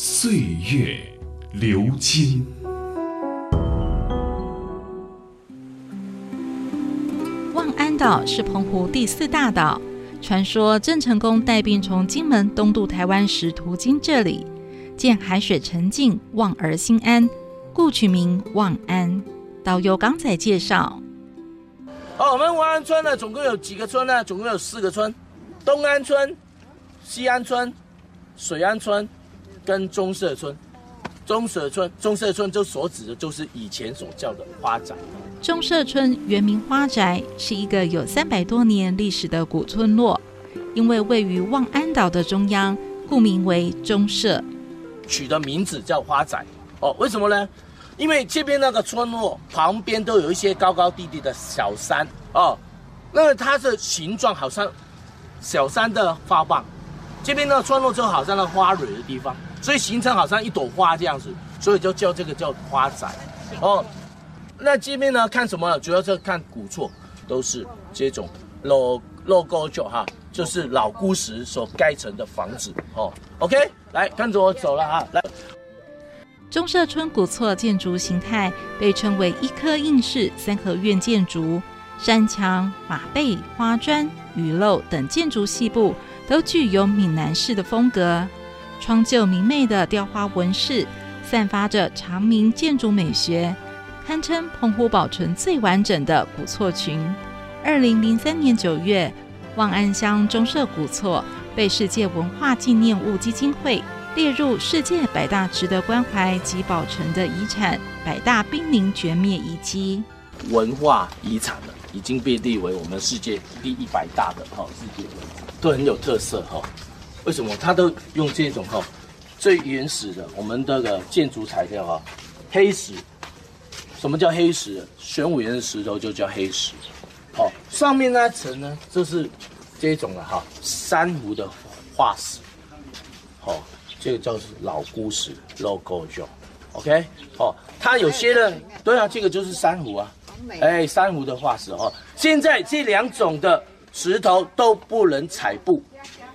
岁月流金。望安岛是澎湖第四大岛。传说郑成功带兵从金门东渡台湾时，途经这里，见海水沉静，望而心安，故取名望安。导游刚才介绍，哦，我们望安村呢，总共有几个村呢？总共有四个村：东安村、西安村、水安村跟中社村。中社村，中社村就所指的，就是以前所叫的花宅。中社村原名花宅，是一个有三百多年历史的古村落。因为位于望安岛的中央，故名为中社。取的名字叫花宅。哦，为什么呢？因为这边那个村落旁边都有一些高高低低的小山哦，那它的形状好像小山的花瓣。这边的村落就好像那花蕊的地方。所以形成好像一朵花这样子，所以就叫这个叫花仔。哦，那这边呢看什么？主要是看古厝，都是这种老老古旧哈，就是老古时所盖成的房子。哦，OK，来跟着我走了哈。来，中社村古厝建筑形态被称为一颗硬式三合院建筑，山墙、马背、花砖、雨漏等建筑细部都具有闽南式的风格。窗就明媚的雕花纹饰，散发着长明建筑美学，堪称澎湖保存最完整的古厝群。二零零三年九月，望安乡中社古厝被世界文化纪念物基金会列入世界百大值得关怀及保存的遗产百大濒临绝灭遗迹。文化遗产，已经被列为我们世界第一百大的哈，世界都很有特色哈。为什么它都用这种哈最原始的我们这个建筑材料哈黑石？什么叫黑石？玄武岩的石头就叫黑石。好，上面那层呢就是这种的哈珊瑚的化石。好，这个叫是老孤石 logo 就 OK。哦，它有些呢，对啊，这个就是珊瑚啊，哎，珊瑚的化石哦。现在这两种的石头都不能采布。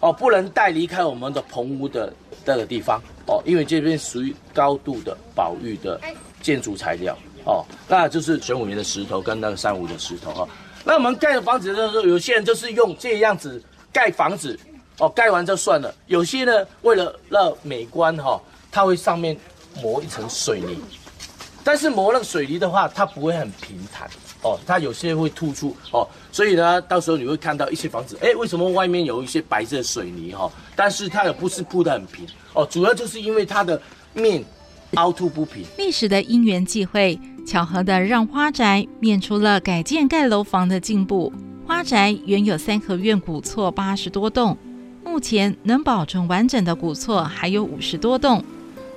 哦，不能带离开我们的棚屋的这个地方哦，因为这边属于高度的保育的建筑材料哦，那就是玄武岩的石头跟那个珊瑚的石头哈。那我们盖的房子的时候，有些人就是用这样子盖房子哦，盖完就算了。有些呢，为了让美观哈，它会上面磨一层水泥，但是磨那个水泥的话，它不会很平坦。哦，它有些会突出哦，所以呢，到时候你会看到一些房子，哎，为什么外面有一些白色水泥哈？但是它也不是铺的很平哦，主要就是因为它的面凹凸不平。历史的因缘际会，巧合的让花宅免除了改建盖楼房的进步。花宅原有三合院古厝八十多栋，目前能保存完整的古厝还有五十多栋，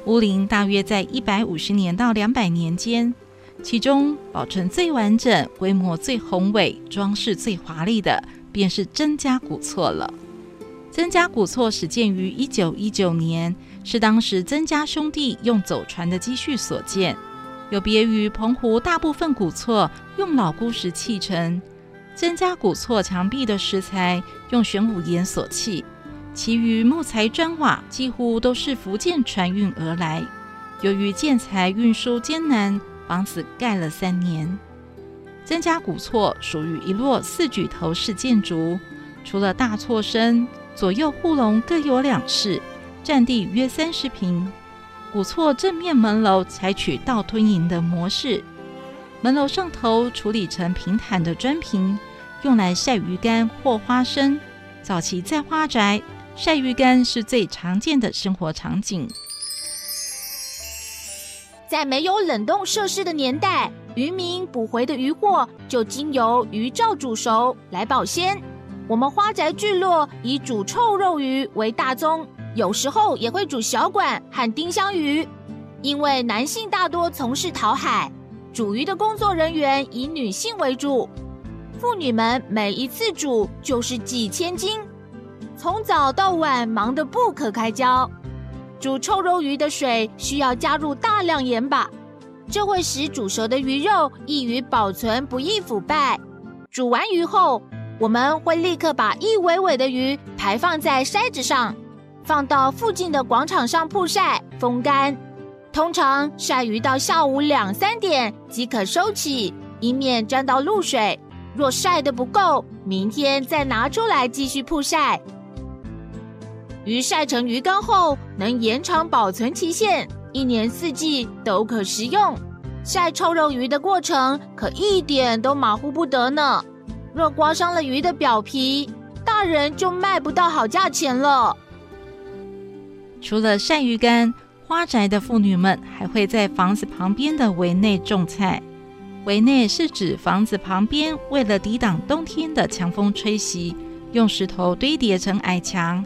屋龄大约在一百五十年到两百年间。其中保存最完整、规模最宏伟、装饰最华丽的，便是曾家古厝了。曾家古厝始建于一九一九年，是当时曾家兄弟用走船的积蓄所建，有别于澎湖大部分古厝用老古石砌成。曾家古厝墙壁的石材用玄武岩所砌，其余木材砖瓦几乎都是福建船运而来。由于建材运输艰难。房子盖了三年，曾家古厝属于一落四举头式建筑，除了大厝身，左右护龙各有两室，占地约三十平。古厝正面门楼采取倒吞营的模式，门楼上头处理成平坦的砖坪，用来晒鱼干或花生。早期在花宅晒鱼干是最常见的生活场景。在没有冷冻设施的年代，渔民捕回的渔获就经由鱼照煮熟来保鲜。我们花宅聚落以煮臭肉鱼为大宗，有时候也会煮小管和丁香鱼。因为男性大多从事淘海，煮鱼的工作人员以女性为主，妇女们每一次煮就是几千斤，从早到晚忙得不可开交。煮臭肉鱼的水需要加入大量盐巴，这会使煮熟的鱼肉易于保存，不易腐败。煮完鱼后，我们会立刻把一尾尾的鱼排放在筛子上，放到附近的广场上曝晒风干。通常晒鱼到下午两三点即可收起，以免沾到露水。若晒得不够，明天再拿出来继续曝晒。鱼晒成鱼干后，能延长保存期限，一年四季都可食用。晒臭肉鱼的过程可一点都马虎不得呢。若刮伤了鱼的表皮，大人就卖不到好价钱了。除了晒鱼干，花宅的妇女们还会在房子旁边的围内种菜。围内是指房子旁边为了抵挡冬天的强风吹袭，用石头堆叠成矮墙。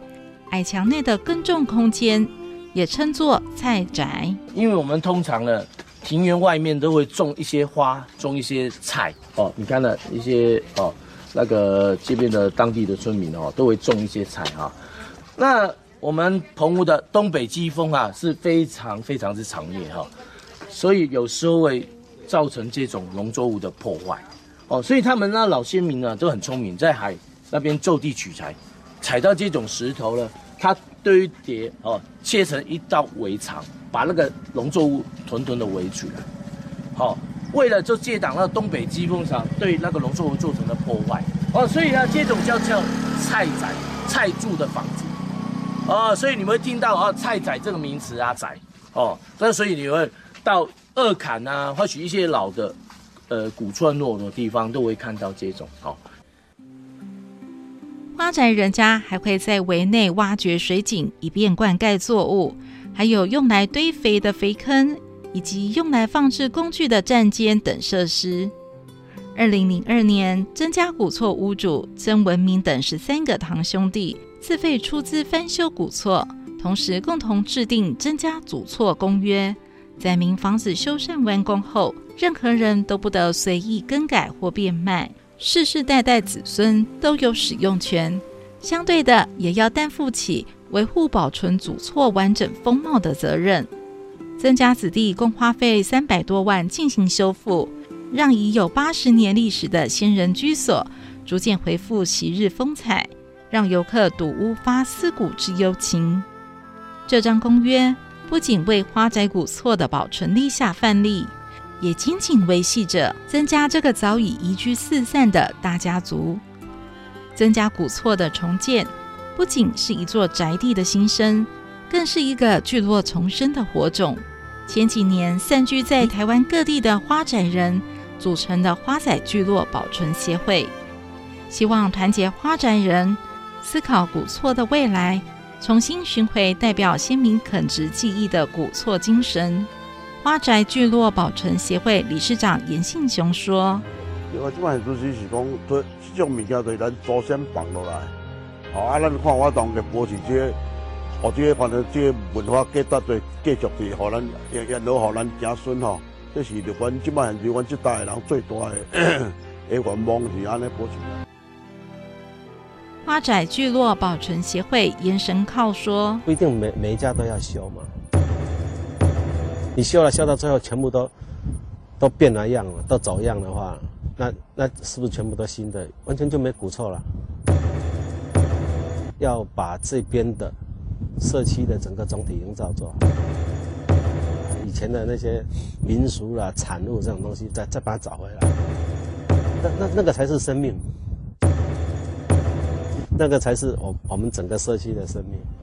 矮墙内的耕种空间也称作菜宅，因为我们通常呢，庭园外面都会种一些花，种一些菜哦。你看呢，一些哦，那个这边的当地的村民哦，都会种一些菜哈。那我们澎湖的东北季风啊，是非常非常之强烈哈，所以有时候会造成这种农作物的破坏哦。所以他们那老先民呢都很聪明，在海那边就地取材，踩到这种石头了。它堆叠哦，切成一道围墙，把那个农作物屯屯的围起来。好，为了就借挡那东北季风场对那个农作物造成的破坏哦，所以呢，这种叫叫菜仔、菜住的房子哦，所以你们会听到哦，菜仔这个名词啊，仔哦，那所以你会到二坎啊，或许一些老的呃古村落的地方都会看到这种哦。发宅人家还会在围内挖掘水井，以便灌溉作物；还有用来堆肥的肥坑，以及用来放置工具的站间等设施。二零零二年，曾家古厝屋主曾文明等十三个堂兄弟自费出资翻修古厝，同时共同制定曾家祖厝公约，载明房子修缮完工后，任何人都不得随意更改或变卖。世世代代子孙都有使用权，相对的也要担负起维护保存祖厝完整风貌的责任。曾家子弟共花费三百多万进行修复，让已有八十年历史的先人居所逐渐恢复昔日风采，让游客睹屋发思古之幽情。这张公约不仅为花宅古厝的保存立下范例。也紧紧维系着曾家这个早已移居四散的大家族。曾家古厝的重建，不仅是一座宅地的新生，更是一个聚落重生的火种。前几年散居在台湾各地的花仔人组成的花仔聚落保存协会，希望团结花宅人，思考古厝的未来，重新寻回代表先民垦殖记忆的古厝精神。花宅聚落保存协会理事长严信雄说：“我即摆主是是讲，这这种物件对咱祖先放落来，好啊，咱看我当个保持这，或者反正这文化价值对继续咱也也老互咱子孙吼，这是着阮即摆是阮这代人最大的的愿望是安尼保持。”花宅聚落保存协会严神靠说：“不一定每每一家都要修嘛。”你修了修到最后全部都都变了样了，都走样的话，那那是不是全部都新的？完全就没古臭了。要把这边的社区的整个总体营造做好，以前的那些民俗啦、产物这种东西，再再把它找回来。那那那个才是生命，那个才是我我们整个社区的生命。